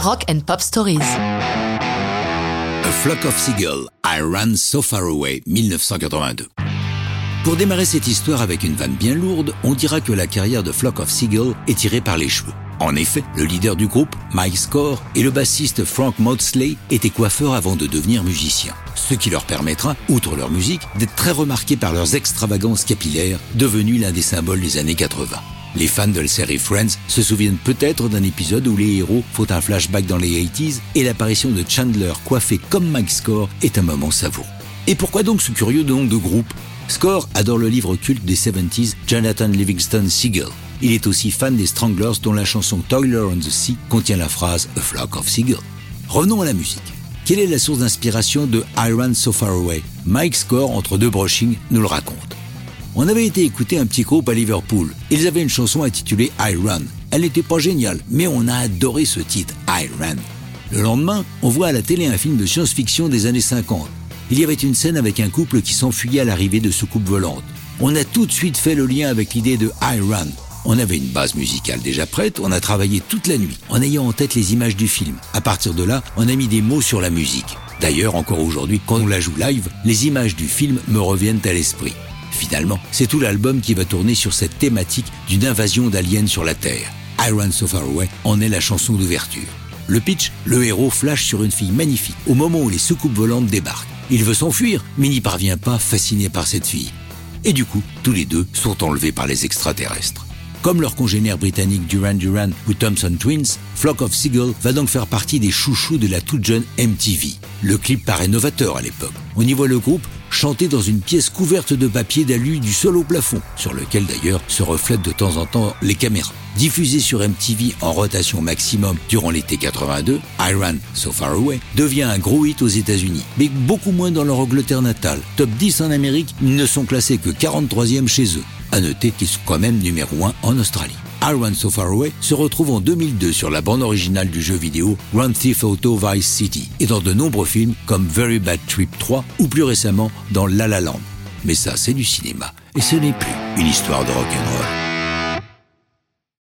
Rock and Pop Stories. A Flock of Seagulls, I Ran So Far Away, 1982. Pour démarrer cette histoire avec une vanne bien lourde, on dira que la carrière de Flock of Seagulls est tirée par les cheveux. En effet, le leader du groupe, Mike Score, et le bassiste Frank Maudsley étaient coiffeurs avant de devenir musiciens. Ce qui leur permettra, outre leur musique, d'être très remarqués par leurs extravagances capillaires, devenues l'un des symboles des années 80. Les fans de la série Friends se souviennent peut-être d'un épisode où les héros font un flashback dans les 80s et l'apparition de Chandler coiffé comme Mike Score est un moment savoureux. Et pourquoi donc ce curieux nom de groupe? Score adore le livre culte des 70s Jonathan Livingston Seagull. Il est aussi fan des Stranglers dont la chanson Toiler on the Sea contient la phrase A Flock of Seagulls. Revenons à la musique. Quelle est la source d'inspiration de Iron So Far Away? Mike Score, entre deux brushings, nous le raconte. On avait été écouter un petit groupe à Liverpool. Ils avaient une chanson intitulée I Run. Elle n'était pas géniale, mais on a adoré ce titre, I Run. Le lendemain, on voit à la télé un film de science-fiction des années 50. Il y avait une scène avec un couple qui s'enfuyait à l'arrivée de soucoupes volantes. On a tout de suite fait le lien avec l'idée de I Run. On avait une base musicale déjà prête, on a travaillé toute la nuit en ayant en tête les images du film. À partir de là, on a mis des mots sur la musique. D'ailleurs, encore aujourd'hui, quand on la joue live, les images du film me reviennent à l'esprit. Finalement, c'est tout l'album qui va tourner sur cette thématique d'une invasion d'aliens sur la Terre. Iron So Far Away en est la chanson d'ouverture. Le pitch, le héros flash sur une fille magnifique au moment où les soucoupes volantes débarquent. Il veut s'enfuir, mais n'y parvient pas, fasciné par cette fille. Et du coup, tous les deux sont enlevés par les extraterrestres. Comme leur congénère britannique Duran Duran ou Thompson Twins, Flock of Seagull va donc faire partie des chouchous de la toute jeune MTV. Le clip paraît novateur à l'époque. On y voit le groupe chanter dans une pièce couverte de papier d'alu du sol au plafond, sur lequel d'ailleurs se reflètent de temps en temps les caméras. Diffusé sur MTV en rotation maximum durant l'été 82, Iron So Far Away devient un gros hit aux États-Unis, mais beaucoup moins dans leur Angleterre natale. Top 10 en Amérique, ils ne sont classés que 43e chez eux. À noter qu'ils sont quand même numéro 1 en Australie. Iron So Far Away se retrouve en 2002 sur la bande originale du jeu vidéo Grand Theft Auto Vice City et dans de nombreux films comme Very Bad Trip 3 ou plus récemment dans La La Land. Mais ça, c'est du cinéma et ce n'est plus une histoire de rock'n'roll.